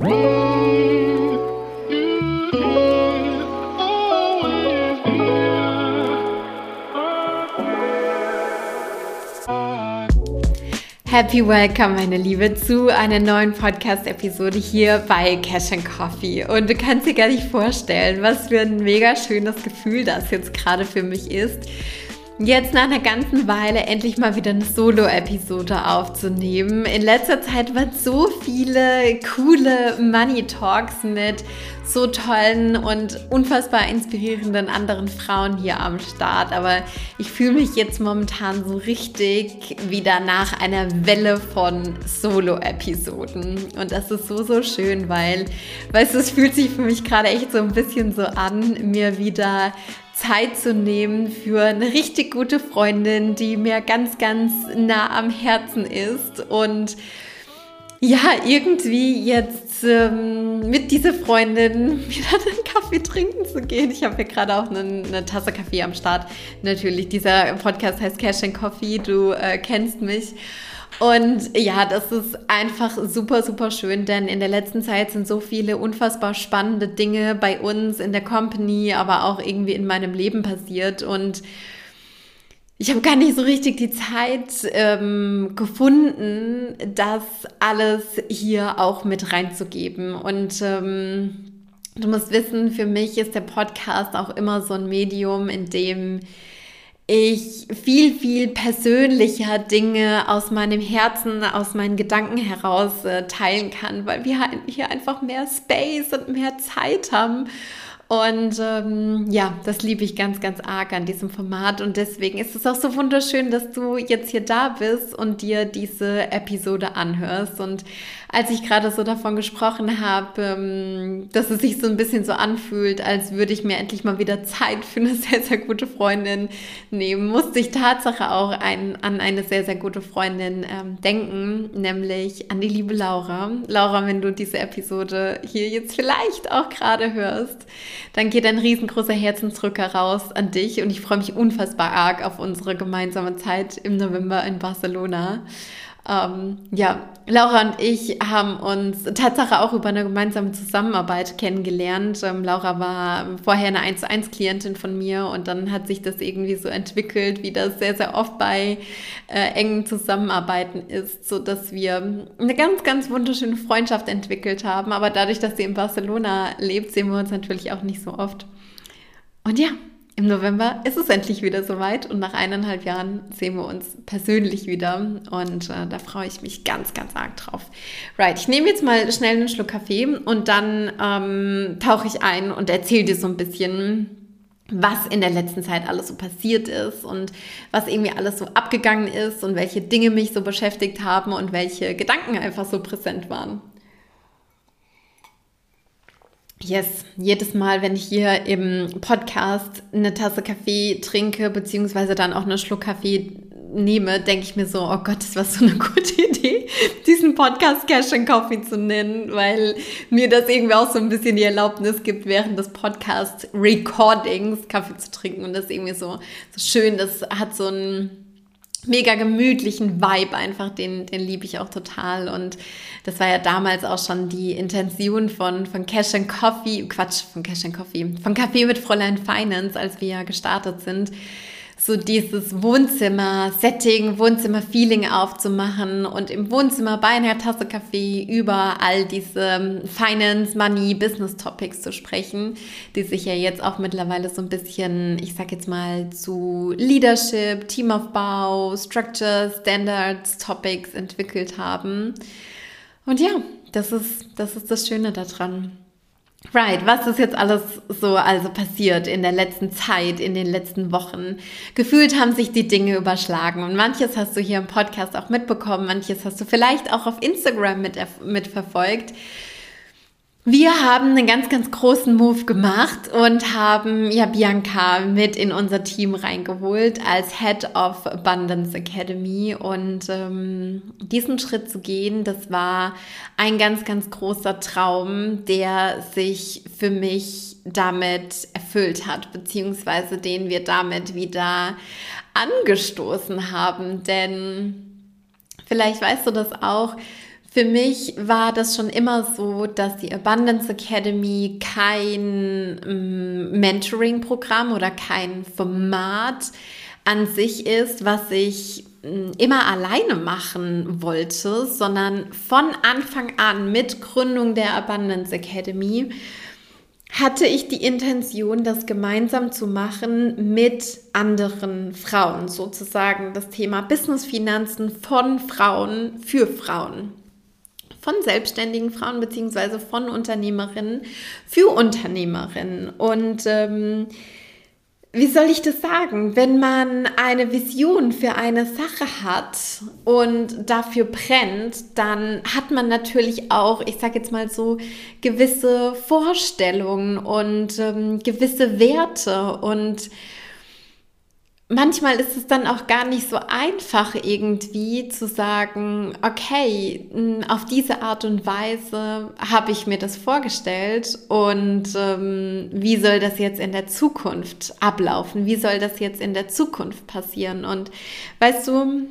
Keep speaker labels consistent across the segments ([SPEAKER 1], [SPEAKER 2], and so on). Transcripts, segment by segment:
[SPEAKER 1] Happy Welcome, meine Liebe, zu einer neuen Podcast-Episode hier bei Cash and Coffee. Und du kannst dir gar nicht vorstellen, was für ein mega schönes Gefühl das jetzt gerade für mich ist, jetzt nach einer ganzen Weile endlich mal wieder eine Solo-Episode aufzunehmen. In letzter Zeit waren so viele coole Money Talks mit so tollen und unfassbar inspirierenden anderen Frauen hier am Start. Aber ich fühle mich jetzt momentan so richtig wieder nach einer Welle von Solo-Episoden. Und das ist so, so schön, weil, weißt du, es fühlt sich für mich gerade echt so ein bisschen so an, mir wieder Zeit zu nehmen für eine richtig gute Freundin, die mir ganz, ganz nah am Herzen ist und ja, irgendwie jetzt ähm, mit dieser Freundin wieder einen Kaffee trinken zu gehen. Ich habe hier gerade auch eine, eine, Tasse Kaffee am Start. Natürlich, dieser Podcast heißt Cash and Coffee, du äh, kennst mich. Und ja, das ist einfach super, super schön, denn in der letzten Zeit sind so viele unfassbar spannende Dinge bei uns in der Company, aber auch irgendwie in meinem Leben passiert. Und ich habe gar nicht so richtig die Zeit ähm, gefunden, das alles hier auch mit reinzugeben. Und ähm, du musst wissen, für mich ist der Podcast auch immer so ein Medium, in dem ich viel, viel persönlicher Dinge aus meinem Herzen, aus meinen Gedanken heraus äh, teilen kann, weil wir hier einfach mehr Space und mehr Zeit haben und ähm, ja, das liebe ich ganz, ganz arg an diesem Format. Und deswegen ist es auch so wunderschön, dass du jetzt hier da bist und dir diese Episode anhörst. Und als ich gerade so davon gesprochen habe, ähm, dass es sich so ein bisschen so anfühlt, als würde ich mir endlich mal wieder Zeit für eine sehr, sehr gute Freundin nehmen, musste ich Tatsache auch ein, an eine sehr, sehr gute Freundin ähm, denken, nämlich an die liebe Laura. Laura, wenn du diese Episode hier jetzt vielleicht auch gerade hörst, dann geht ein riesengroßer Herzensdrücker raus an dich und ich freue mich unfassbar arg auf unsere gemeinsame Zeit im November in Barcelona. Ähm, ja, Laura und ich haben uns Tatsache auch über eine gemeinsame Zusammenarbeit kennengelernt. Ähm, Laura war vorher eine 1 zu 1 Klientin von mir und dann hat sich das irgendwie so entwickelt, wie das sehr, sehr oft bei äh, engen Zusammenarbeiten ist, so dass wir eine ganz, ganz wunderschöne Freundschaft entwickelt haben. Aber dadurch, dass sie in Barcelona lebt, sehen wir uns natürlich auch nicht so oft. Und ja, im November ist es endlich wieder soweit und nach eineinhalb Jahren sehen wir uns persönlich wieder und äh, da freue ich mich ganz, ganz arg drauf. Right, ich nehme jetzt mal schnell einen Schluck Kaffee und dann ähm, tauche ich ein und erzähle dir so ein bisschen, was in der letzten Zeit alles so passiert ist und was irgendwie alles so abgegangen ist und welche Dinge mich so beschäftigt haben und welche Gedanken einfach so präsent waren. Yes, jedes Mal, wenn ich hier im Podcast eine Tasse Kaffee trinke, beziehungsweise dann auch einen Schluck Kaffee nehme, denke ich mir so, oh Gott, das war so eine gute Idee, diesen Podcast Cash and Coffee zu nennen, weil mir das irgendwie auch so ein bisschen die Erlaubnis gibt, während des Podcast Recordings Kaffee zu trinken. Und das irgendwie so, so schön, das hat so ein mega gemütlichen Vibe einfach, den, den liebe ich auch total. Und das war ja damals auch schon die Intention von, von Cash and Coffee, Quatsch, von Cash and Coffee, von Café mit Fräulein Finance, als wir ja gestartet sind so dieses Wohnzimmer-Setting, Wohnzimmer-Feeling aufzumachen und im Wohnzimmer bei einer Tasse Kaffee über all diese ähm, Finance, Money, Business Topics zu sprechen, die sich ja jetzt auch mittlerweile so ein bisschen, ich sag jetzt mal, zu Leadership, Teamaufbau, Structure, Standards, Topics entwickelt haben. Und ja, das ist, das ist das Schöne daran. Right, was ist jetzt alles so also passiert in der letzten Zeit, in den letzten Wochen? Gefühlt haben sich die Dinge überschlagen und manches hast du hier im Podcast auch mitbekommen, manches hast du vielleicht auch auf Instagram mit, mitverfolgt. Wir haben einen ganz, ganz großen Move gemacht und haben ja Bianca mit in unser Team reingeholt als Head of Abundance Academy. Und ähm, diesen Schritt zu gehen, das war ein ganz, ganz großer Traum, der sich für mich damit erfüllt hat, beziehungsweise den wir damit wieder angestoßen haben. Denn vielleicht weißt du das auch, für mich war das schon immer so, dass die Abundance Academy kein ähm, Mentoring-Programm oder kein Format an sich ist, was ich ähm, immer alleine machen wollte, sondern von Anfang an mit Gründung der Abundance Academy hatte ich die Intention, das gemeinsam zu machen mit anderen Frauen, sozusagen das Thema Business-Finanzen von Frauen für Frauen von selbstständigen Frauen beziehungsweise von Unternehmerinnen für Unternehmerinnen. Und ähm, wie soll ich das sagen? Wenn man eine Vision für eine Sache hat und dafür brennt, dann hat man natürlich auch, ich sage jetzt mal so, gewisse Vorstellungen und ähm, gewisse Werte und manchmal ist es dann auch gar nicht so einfach irgendwie zu sagen, okay, auf diese Art und Weise habe ich mir das vorgestellt und ähm, wie soll das jetzt in der Zukunft ablaufen? Wie soll das jetzt in der Zukunft passieren? Und weißt du,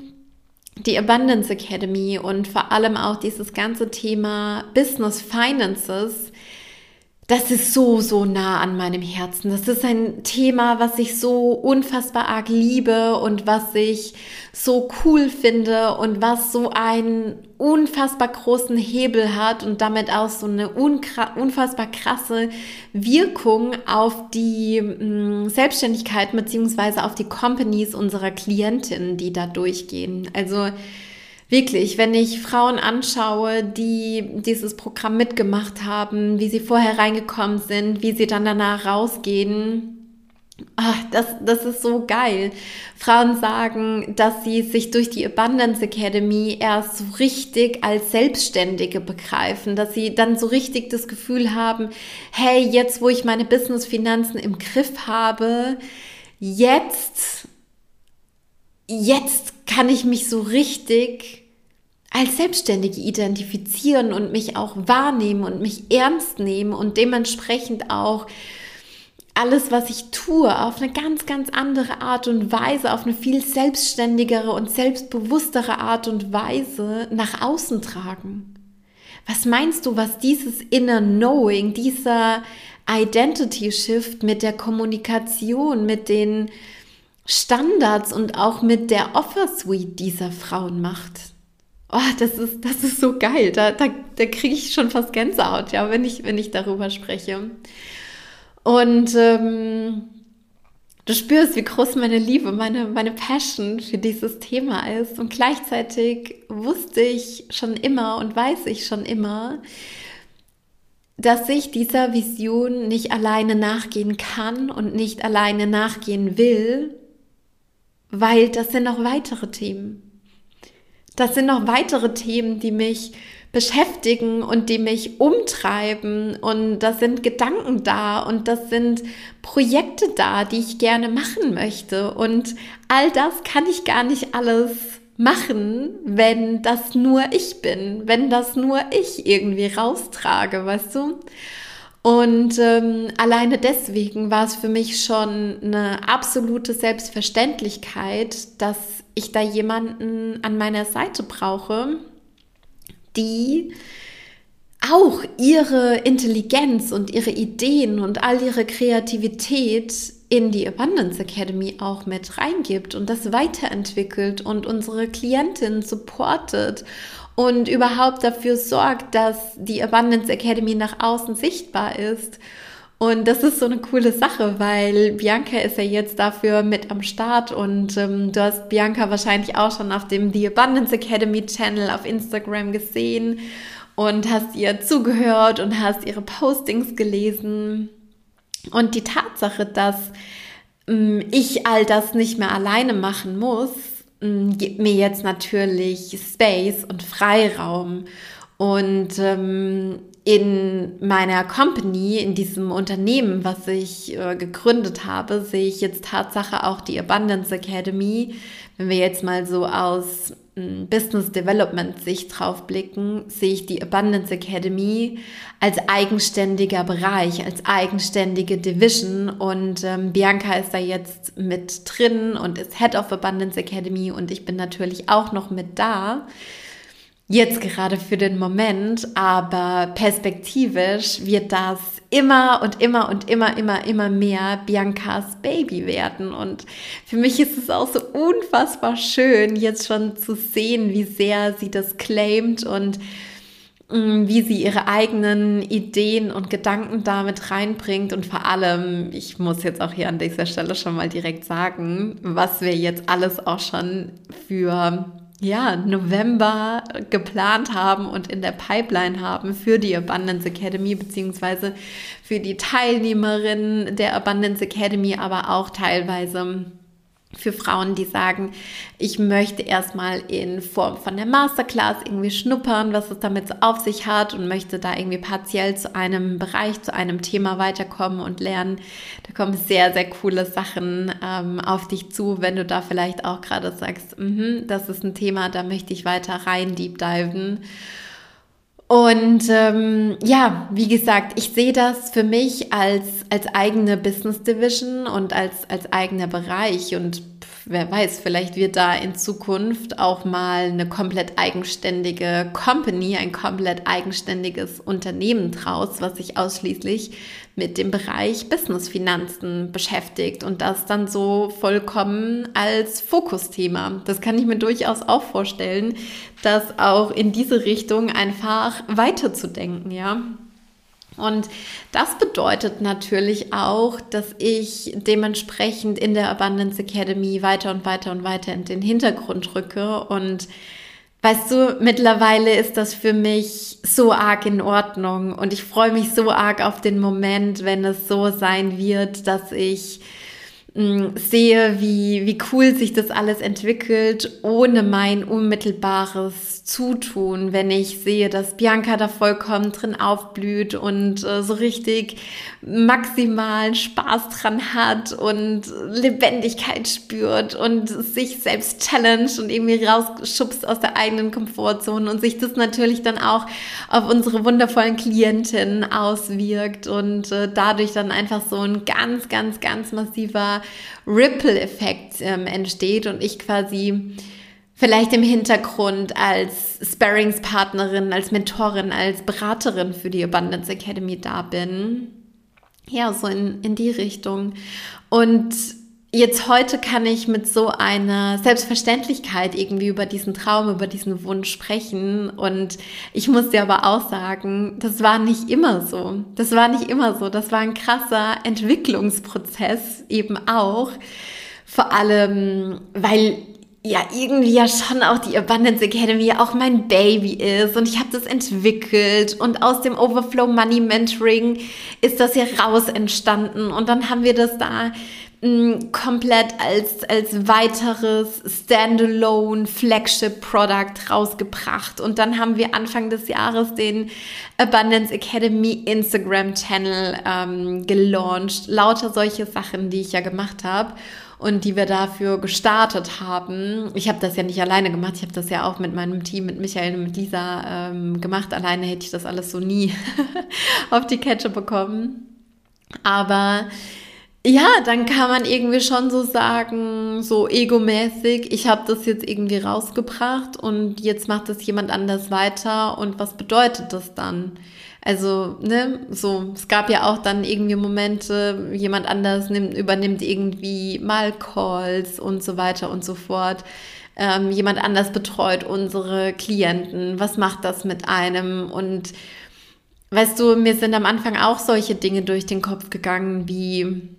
[SPEAKER 1] die Abundance Academy und vor allem auch dieses ganze Thema Business Finances das ist so, so nah an meinem Herzen. Das ist ein Thema, was ich so unfassbar arg liebe und was ich so cool finde und was so einen unfassbar großen Hebel hat und damit auch so eine unfassbar krasse Wirkung auf die mm, Selbstständigkeit beziehungsweise auf die Companies unserer Klientinnen, die da durchgehen. Also Wirklich, wenn ich Frauen anschaue, die dieses Programm mitgemacht haben, wie sie vorher reingekommen sind, wie sie dann danach rausgehen, Ach, das, das ist so geil. Frauen sagen, dass sie sich durch die Abundance Academy erst so richtig als Selbstständige begreifen, dass sie dann so richtig das Gefühl haben, hey, jetzt wo ich meine Business-Finanzen im Griff habe, jetzt, jetzt kann ich mich so richtig als Selbstständige identifizieren und mich auch wahrnehmen und mich ernst nehmen und dementsprechend auch alles, was ich tue, auf eine ganz, ganz andere Art und Weise, auf eine viel selbstständigere und selbstbewusstere Art und Weise nach außen tragen. Was meinst du, was dieses Inner Knowing, dieser Identity Shift mit der Kommunikation, mit den Standards und auch mit der Offer Suite dieser Frauen macht? Oh, das ist, das ist so geil. Da, da, da kriege ich schon fast Gänsehaut, ja, wenn ich, wenn ich darüber spreche. Und ähm, du spürst, wie groß meine Liebe, meine, meine Passion für dieses Thema ist. Und gleichzeitig wusste ich schon immer und weiß ich schon immer, dass ich dieser Vision nicht alleine nachgehen kann und nicht alleine nachgehen will, weil das sind noch weitere Themen. Das sind noch weitere Themen, die mich beschäftigen und die mich umtreiben und das sind Gedanken da und das sind Projekte da, die ich gerne machen möchte und all das kann ich gar nicht alles machen, wenn das nur ich bin, wenn das nur ich irgendwie raustrage, weißt du? Und ähm, alleine deswegen war es für mich schon eine absolute Selbstverständlichkeit, dass ich da jemanden an meiner Seite brauche, die auch ihre Intelligenz und ihre Ideen und all ihre Kreativität in die Abundance Academy auch mit reingibt und das weiterentwickelt und unsere Klientin supportet und überhaupt dafür sorgt, dass die Abundance Academy nach außen sichtbar ist und das ist so eine coole Sache, weil Bianca ist ja jetzt dafür mit am Start und ähm, du hast Bianca wahrscheinlich auch schon auf dem The Abundance Academy Channel auf Instagram gesehen und hast ihr zugehört und hast ihre Postings gelesen. Und die Tatsache, dass ähm, ich all das nicht mehr alleine machen muss, gibt mir jetzt natürlich Space und Freiraum. Und ähm, in meiner Company, in diesem Unternehmen, was ich äh, gegründet habe, sehe ich jetzt Tatsache auch die Abundance Academy. Wenn wir jetzt mal so aus Business Development Sicht drauf blicken, sehe ich die Abundance Academy als eigenständiger Bereich, als eigenständige Division und ähm, Bianca ist da jetzt mit drin und ist Head of Abundance Academy und ich bin natürlich auch noch mit da. Jetzt gerade für den Moment, aber perspektivisch wird das immer und immer und immer, immer, immer mehr Biancas Baby werden. Und für mich ist es auch so unfassbar schön, jetzt schon zu sehen, wie sehr sie das claimt und mm, wie sie ihre eigenen Ideen und Gedanken damit reinbringt und vor allem, ich muss jetzt auch hier an dieser Stelle schon mal direkt sagen, was wir jetzt alles auch schon für ja, November geplant haben und in der Pipeline haben für die Abundance Academy, beziehungsweise für die Teilnehmerinnen der Abundance Academy, aber auch teilweise für Frauen, die sagen, ich möchte erstmal in Form von der Masterclass irgendwie schnuppern, was es damit so auf sich hat und möchte da irgendwie partiell zu einem Bereich, zu einem Thema weiterkommen und lernen. Da kommen sehr, sehr coole Sachen ähm, auf dich zu, wenn du da vielleicht auch gerade sagst, mm das ist ein Thema, da möchte ich weiter rein deep diven. Und ähm, ja, wie gesagt, ich sehe das für mich als, als eigene Business Division und als, als eigener Bereich. Und wer weiß, vielleicht wird da in Zukunft auch mal eine komplett eigenständige Company, ein komplett eigenständiges Unternehmen draus, was sich ausschließlich mit dem Bereich Business-Finanzen beschäftigt und das dann so vollkommen als Fokusthema. Das kann ich mir durchaus auch vorstellen, das auch in diese Richtung einfach weiterzudenken, ja. Und das bedeutet natürlich auch, dass ich dementsprechend in der Abundance Academy weiter und weiter und weiter in den Hintergrund rücke. Und Weißt du, mittlerweile ist das für mich so arg in Ordnung. Und ich freue mich so arg auf den Moment, wenn es so sein wird, dass ich Mm, sehe, wie, wie cool sich das alles entwickelt, ohne mein unmittelbares Zutun, wenn ich sehe, dass Bianca da vollkommen drin aufblüht und äh, so richtig maximalen Spaß dran hat und Lebendigkeit spürt und sich selbst challenge und irgendwie rausschubst aus der eigenen Komfortzone und sich das natürlich dann auch auf unsere wundervollen Klientinnen auswirkt und äh, dadurch dann einfach so ein ganz, ganz, ganz massiver Ripple-Effekt ähm, entsteht und ich quasi vielleicht im Hintergrund als Sparringspartnerin, als Mentorin, als Beraterin für die Abundance Academy da bin. Ja, so in, in die Richtung. Und jetzt heute kann ich mit so einer Selbstverständlichkeit irgendwie über diesen Traum, über diesen Wunsch sprechen. Und ich muss dir aber auch sagen, das war nicht immer so. Das war nicht immer so. Das war ein krasser Entwicklungsprozess eben auch. Vor allem, weil ja irgendwie ja schon auch die Abundance Academy auch mein Baby ist und ich habe das entwickelt und aus dem Overflow Money Mentoring ist das ja raus entstanden und dann haben wir das da komplett als, als weiteres Standalone Flagship Product rausgebracht. Und dann haben wir Anfang des Jahres den Abundance Academy Instagram Channel ähm, gelauncht. Lauter solche Sachen, die ich ja gemacht habe und die wir dafür gestartet haben. Ich habe das ja nicht alleine gemacht, ich habe das ja auch mit meinem Team, mit Michael und mit Lisa ähm, gemacht. Alleine hätte ich das alles so nie auf die Kette bekommen. Aber ja, dann kann man irgendwie schon so sagen, so egomäßig, ich habe das jetzt irgendwie rausgebracht und jetzt macht das jemand anders weiter und was bedeutet das dann? Also, ne, so, es gab ja auch dann irgendwie Momente, jemand anders nimmt, übernimmt irgendwie mal Calls und so weiter und so fort. Ähm, jemand anders betreut unsere Klienten. Was macht das mit einem? Und weißt du, mir sind am Anfang auch solche Dinge durch den Kopf gegangen, wie,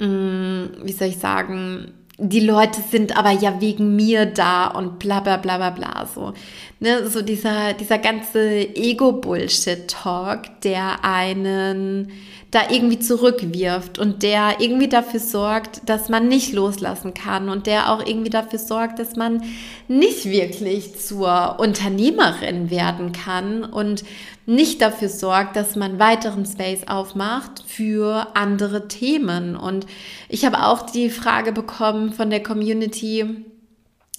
[SPEAKER 1] Mm, wie soll ich sagen, die Leute sind aber ja wegen mir da und bla bla bla bla bla so. Ne, so dieser, dieser ganze Ego-Bullshit-Talk, der einen da irgendwie zurückwirft und der irgendwie dafür sorgt, dass man nicht loslassen kann und der auch irgendwie dafür sorgt, dass man nicht wirklich zur Unternehmerin werden kann und nicht dafür sorgt, dass man weiteren Space aufmacht für andere Themen. Und ich habe auch die Frage bekommen von der Community,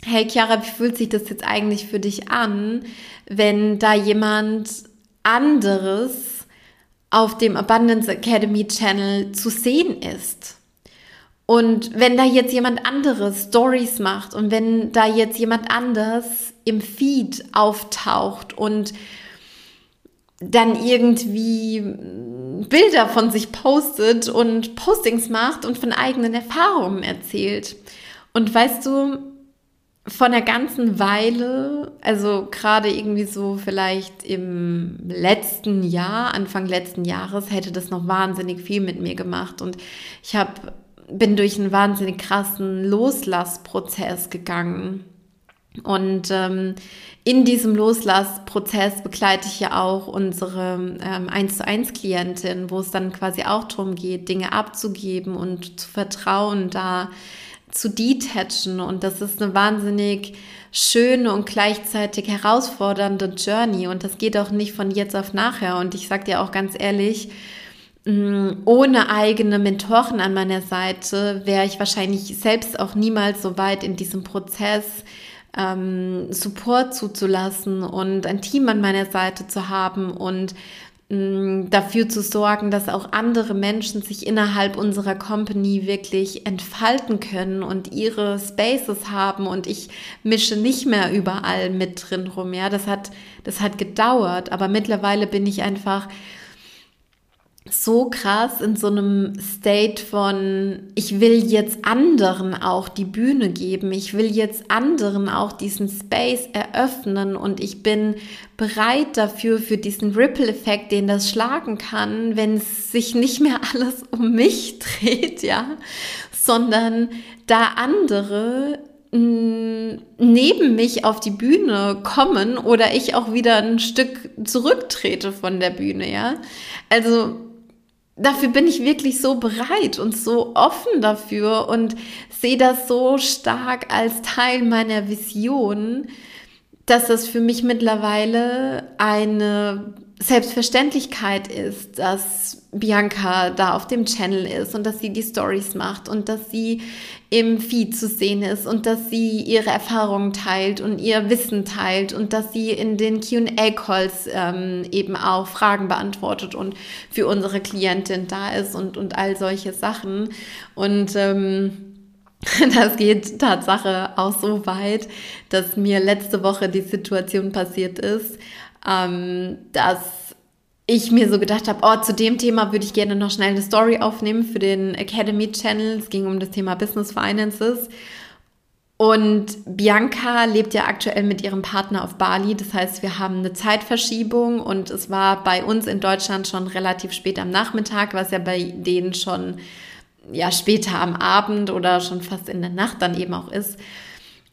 [SPEAKER 1] hey Chiara, wie fühlt sich das jetzt eigentlich für dich an, wenn da jemand anderes auf dem Abundance Academy Channel zu sehen ist. Und wenn da jetzt jemand anderes Stories macht und wenn da jetzt jemand anders im Feed auftaucht und dann irgendwie Bilder von sich postet und Postings macht und von eigenen Erfahrungen erzählt. Und weißt du, von der ganzen Weile, also gerade irgendwie so vielleicht im letzten Jahr, Anfang letzten Jahres, hätte das noch wahnsinnig viel mit mir gemacht. Und ich habe bin durch einen wahnsinnig krassen Loslassprozess gegangen. Und ähm, in diesem Loslassprozess begleite ich ja auch unsere ähm, 1 zu 1 Klientin, wo es dann quasi auch darum geht, Dinge abzugeben und zu vertrauen, da zu detachen. Und das ist eine wahnsinnig schöne und gleichzeitig herausfordernde Journey. Und das geht auch nicht von jetzt auf nachher. Und ich sage dir auch ganz ehrlich, Mm, ohne eigene Mentoren an meiner Seite wäre ich wahrscheinlich selbst auch niemals so weit in diesem Prozess, ähm, Support zuzulassen und ein Team an meiner Seite zu haben und dafür zu sorgen, dass auch andere Menschen sich innerhalb unserer Company wirklich entfalten können und ihre Spaces haben und ich mische nicht mehr überall mit drin rum. Ja, das hat, das hat gedauert, aber mittlerweile bin ich einfach so krass in so einem State von, ich will jetzt anderen auch die Bühne geben, ich will jetzt anderen auch diesen Space eröffnen und ich bin bereit dafür, für diesen Ripple-Effekt, den das schlagen kann, wenn es sich nicht mehr alles um mich dreht, ja, sondern da andere mm, neben mich auf die Bühne kommen oder ich auch wieder ein Stück zurücktrete von der Bühne, ja. Also dafür bin ich wirklich so bereit und so offen dafür und sehe das so stark als Teil meiner Vision, dass das für mich mittlerweile eine Selbstverständlichkeit ist, dass Bianca da auf dem Channel ist und dass sie die Stories macht und dass sie im Feed zu sehen ist und dass sie ihre Erfahrungen teilt und ihr Wissen teilt und dass sie in den QA-Calls ähm, eben auch Fragen beantwortet und für unsere Klientin da ist und, und all solche Sachen. Und ähm, das geht Tatsache auch so weit, dass mir letzte Woche die Situation passiert ist, ähm, dass ich mir so gedacht habe, oh, zu dem Thema würde ich gerne noch schnell eine Story aufnehmen für den Academy Channel. Es ging um das Thema Business Finances. Und Bianca lebt ja aktuell mit ihrem Partner auf Bali. Das heißt, wir haben eine Zeitverschiebung und es war bei uns in Deutschland schon relativ spät am Nachmittag, was ja bei denen schon ja später am Abend oder schon fast in der Nacht dann eben auch ist.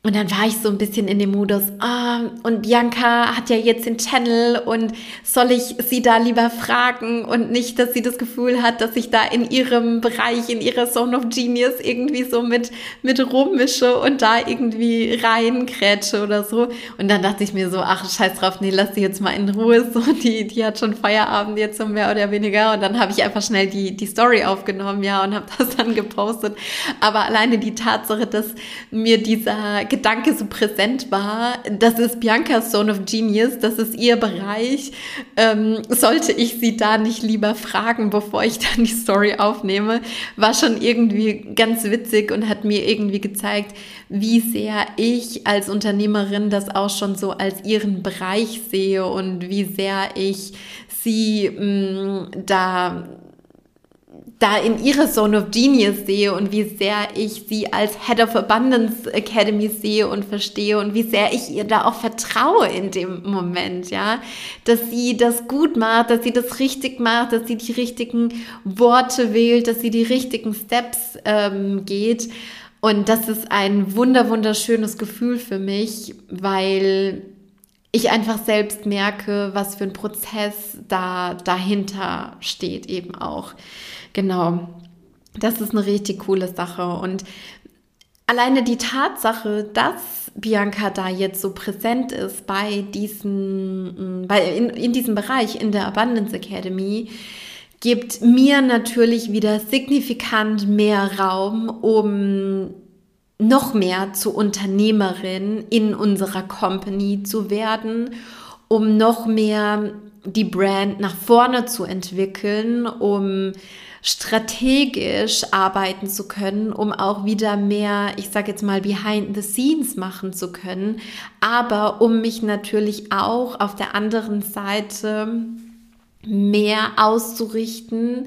[SPEAKER 1] Und dann war ich so ein bisschen in dem Modus, ah, und Bianca hat ja jetzt den Channel und soll ich sie da lieber fragen und nicht, dass sie das Gefühl hat, dass ich da in ihrem Bereich, in ihrer Zone of Genius irgendwie so mit, mit rummische und da irgendwie reinkrätsche oder so. Und dann dachte ich mir so, ach, scheiß drauf, nee, lass sie jetzt mal in Ruhe, so, die, die hat schon Feierabend jetzt so mehr oder weniger. Und dann habe ich einfach schnell die, die Story aufgenommen, ja, und habe das dann gepostet. Aber alleine die Tatsache, dass mir dieser Gedanke so präsent war, das ist Biancas Zone of Genius, das ist ihr Bereich. Ähm, sollte ich sie da nicht lieber fragen, bevor ich dann die Story aufnehme, war schon irgendwie ganz witzig und hat mir irgendwie gezeigt, wie sehr ich als Unternehmerin das auch schon so als ihren Bereich sehe und wie sehr ich sie mh, mm, da da in ihre Zone of Genius sehe und wie sehr ich sie als Head of Abundance Academy sehe und verstehe und wie sehr ich ihr da auch vertraue in dem Moment, ja, dass sie das gut macht, dass sie das richtig macht, dass sie die richtigen Worte wählt, dass sie die richtigen Steps ähm, geht. Und das ist ein wunder, wunderschönes Gefühl für mich, weil ich einfach selbst merke, was für ein Prozess da dahinter steht eben auch. Genau. Das ist eine richtig coole Sache. Und alleine die Tatsache, dass Bianca da jetzt so präsent ist bei diesen, bei, in, in diesem Bereich, in der Abundance Academy, gibt mir natürlich wieder signifikant mehr Raum, um noch mehr zur Unternehmerin in unserer Company zu werden, um noch mehr die Brand nach vorne zu entwickeln, um strategisch arbeiten zu können, um auch wieder mehr, ich sage jetzt mal, behind the scenes machen zu können, aber um mich natürlich auch auf der anderen Seite mehr auszurichten,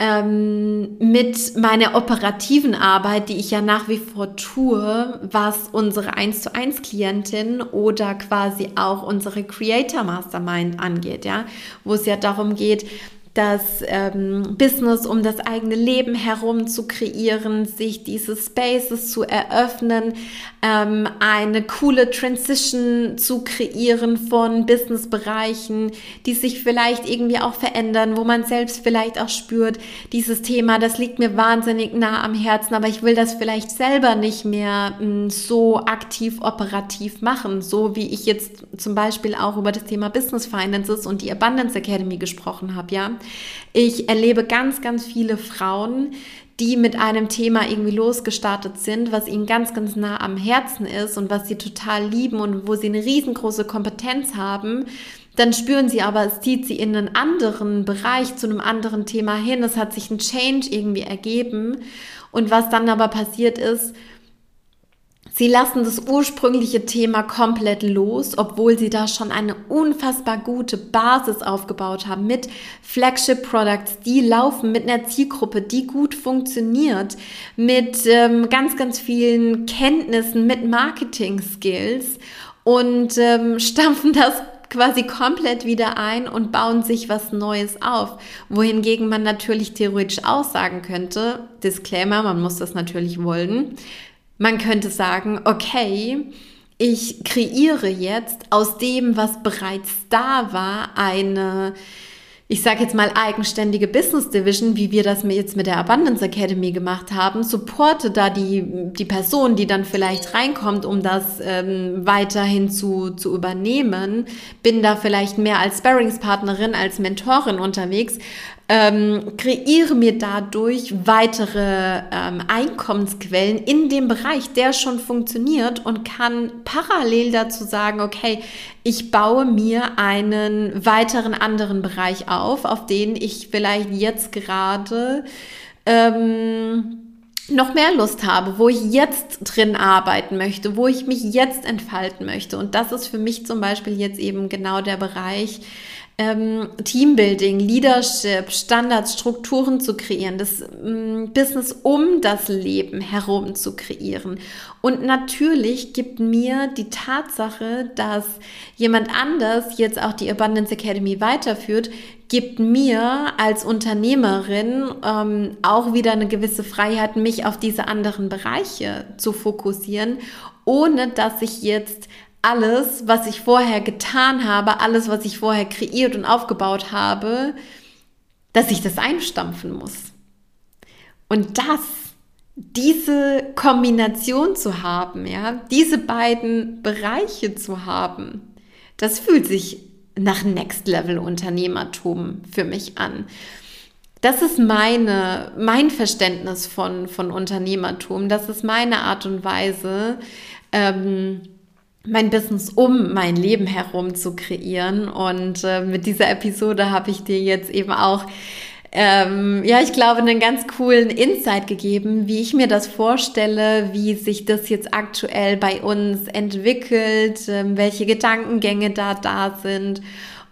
[SPEAKER 1] ähm, mit meiner operativen Arbeit, die ich ja nach wie vor tue, was unsere 1 zu 1 Klientin oder quasi auch unsere Creator Mastermind angeht, ja, wo es ja darum geht, das ähm, Business um das eigene Leben herum zu kreieren, sich diese Spaces zu eröffnen, ähm, eine coole Transition zu kreieren von Businessbereichen, die sich vielleicht irgendwie auch verändern, wo man selbst vielleicht auch spürt, dieses Thema, das liegt mir wahnsinnig nah am Herzen, aber ich will das vielleicht selber nicht mehr mh, hm, so aktiv operativ machen, so wie ich jetzt zum Beispiel auch über das Thema Business Finances und die Abundance Academy gesprochen habe, ja. Ich erlebe ganz, ganz viele Frauen, die mit einem Thema irgendwie losgestartet sind, was ihnen ganz, ganz nah am Herzen ist und was sie total lieben und wo sie eine riesengroße Kompetenz haben, dann spüren sie aber, es zieht sie in einen anderen Bereich, zu einem anderen Thema hin. Es hat sich ein Change irgendwie ergeben. Und was dann aber passiert ist, Sie lassen das ursprüngliche Thema komplett los, obwohl sie da schon eine unfassbar gute Basis aufgebaut haben mit Flagship Products, die laufen mit einer Zielgruppe, die gut funktioniert, mit ähm, ganz, ganz vielen Kenntnissen, mit Marketing Skills und ähm, stampfen das quasi komplett wieder ein und bauen sich was Neues auf. Wohingegen man natürlich theoretisch auch sagen könnte, Disclaimer, man muss das natürlich wollen, man könnte sagen, okay, ich kreiere jetzt aus dem, was bereits da war, eine ich sage jetzt mal eigenständige Business Division, wie wir das jetzt mit der Abundance Academy gemacht haben, supporte da die, die Person, die dann vielleicht reinkommt, um das ähm, weiterhin zu, zu übernehmen, bin da vielleicht mehr als Sparringspartnerin, als Mentorin unterwegs, ähm, kreiere mir dadurch weitere ähm, Einkommensquellen in dem Bereich, der schon funktioniert und kann parallel dazu sagen, okay, ich baue mir einen weiteren anderen Bereich auf, auf den ich vielleicht jetzt gerade ähm, noch mehr Lust habe, wo ich jetzt drin arbeiten möchte, wo ich mich jetzt entfalten möchte. Und das ist für mich zum Beispiel jetzt eben genau der Bereich, ähm, Teambuilding, Leadership, Standards, Strukturen zu kreieren, das ähm, Business um das Leben herum zu kreieren. Und natürlich gibt mir die Tatsache, dass jemand anders jetzt auch die Abundance Academy weiterführt, gibt mir als Unternehmerin ähm, auch wieder eine gewisse Freiheit, mich auf diese anderen Bereiche zu fokussieren, ohne dass ich jetzt alles, was ich vorher getan habe, alles, was ich vorher kreiert und aufgebaut habe, dass ich das einstampfen muss. Und das, diese Kombination zu haben, ja, diese beiden Bereiche zu haben, das fühlt sich nach Next Level Unternehmertum für mich an. Das ist meine, mein Verständnis von, von Unternehmertum. Das ist meine Art und Weise, ähm, mein Business um mein Leben herum zu kreieren. Und äh, mit dieser Episode habe ich dir jetzt eben auch, ähm, ja, ich glaube, einen ganz coolen Insight gegeben, wie ich mir das vorstelle, wie sich das jetzt aktuell bei uns entwickelt, äh, welche Gedankengänge da da sind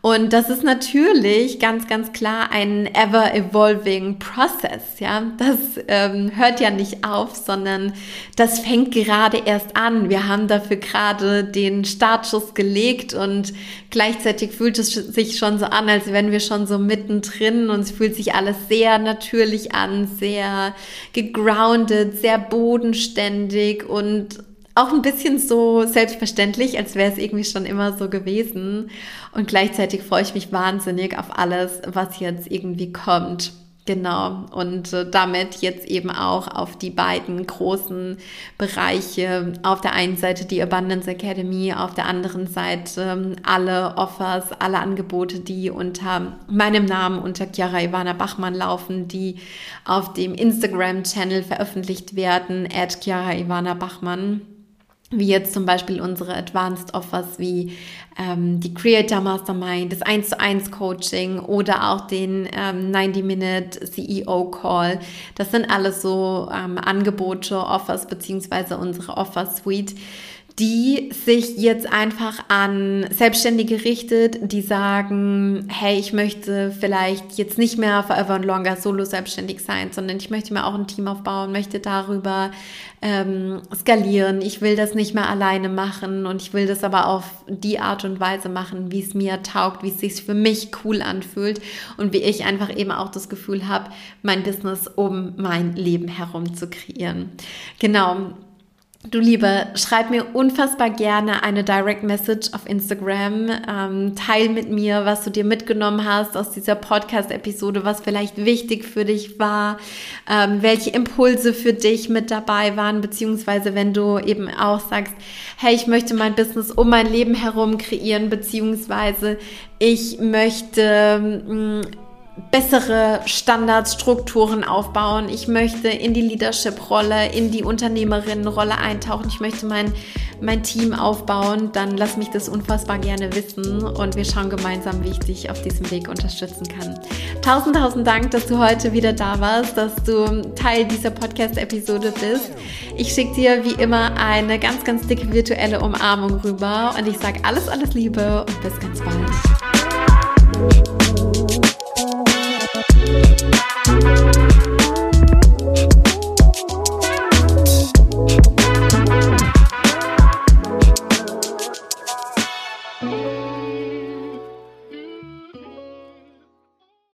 [SPEAKER 1] und das ist natürlich ganz, ganz klar ein ever-evolving Process. Ja, das ähm, hört ja nicht auf, sondern das fängt gerade erst an. Wir haben dafür gerade den Startschuss gelegt und gleichzeitig fühlt es sich schon so an, als wenn wir schon so mittendrin und es fühlt sich alles sehr natürlich an, sehr gegroundet, sehr bodenständig und auch ein bisschen so selbstverständlich, als wäre es irgendwie schon immer so gewesen. Und gleichzeitig freue ich mich wahnsinnig auf alles, was jetzt irgendwie kommt. Genau. Und äh, damit jetzt eben auch auf die beiden großen Bereiche. Auf der einen Seite die Abundance Academy, auf der anderen Seite ähm, alle Offers, alle Angebote, die unter meinem Namen, unter Chiara Ivana Bachmann laufen, die auf dem Instagram-Channel veröffentlicht werden, at Chiara Ivana Bachmann wie jetzt zum Beispiel unsere Advanced Offers wie ähm, die Creator Mastermind, das 1 zu 1 Coaching oder auch den ähm, 90-Minute CEO Call. Das sind alles so ähm, Angebote, Offers beziehungsweise unsere Offer Suite die sich jetzt einfach an Selbstständige richtet, die sagen, hey, ich möchte vielleicht jetzt nicht mehr forever and longer solo selbstständig sein, sondern ich möchte mir auch ein Team aufbauen, möchte darüber ähm, skalieren. Ich will das nicht mehr alleine machen und ich will das aber auf die Art und Weise machen, wie es mir taugt, wie es sich für mich cool anfühlt und wie ich einfach eben auch das Gefühl habe, mein Business um mein Leben herum zu kreieren. Genau. Du Liebe, schreib mir unfassbar gerne eine Direct Message auf Instagram. Ähm, teil mit mir, was du dir mitgenommen hast aus dieser Podcast-Episode, was vielleicht wichtig für dich war, ähm, welche Impulse für dich mit dabei waren, beziehungsweise wenn du eben auch sagst, hey, ich möchte mein Business um mein Leben herum kreieren, beziehungsweise ich möchte mh, mm, bessere Standards, Strukturen aufbauen. Ich möchte in die Leadership-Rolle, in die Unternehmerinnen-Rolle eintauchen. Ich möchte mein, mein Team aufbauen. Dann lass mich das unfassbar gerne wissen und wir schauen gemeinsam, wie ich dich auf diesem Weg unterstützen kann. Tausend, tausend Dank, dass du heute wieder da warst, dass du Teil dieser Podcast-Episode bist. Ich schicke dir wie immer eine ganz, ganz dicke virtuelle Umarmung rüber und ich sage alles, alles Liebe und bis ganz bald.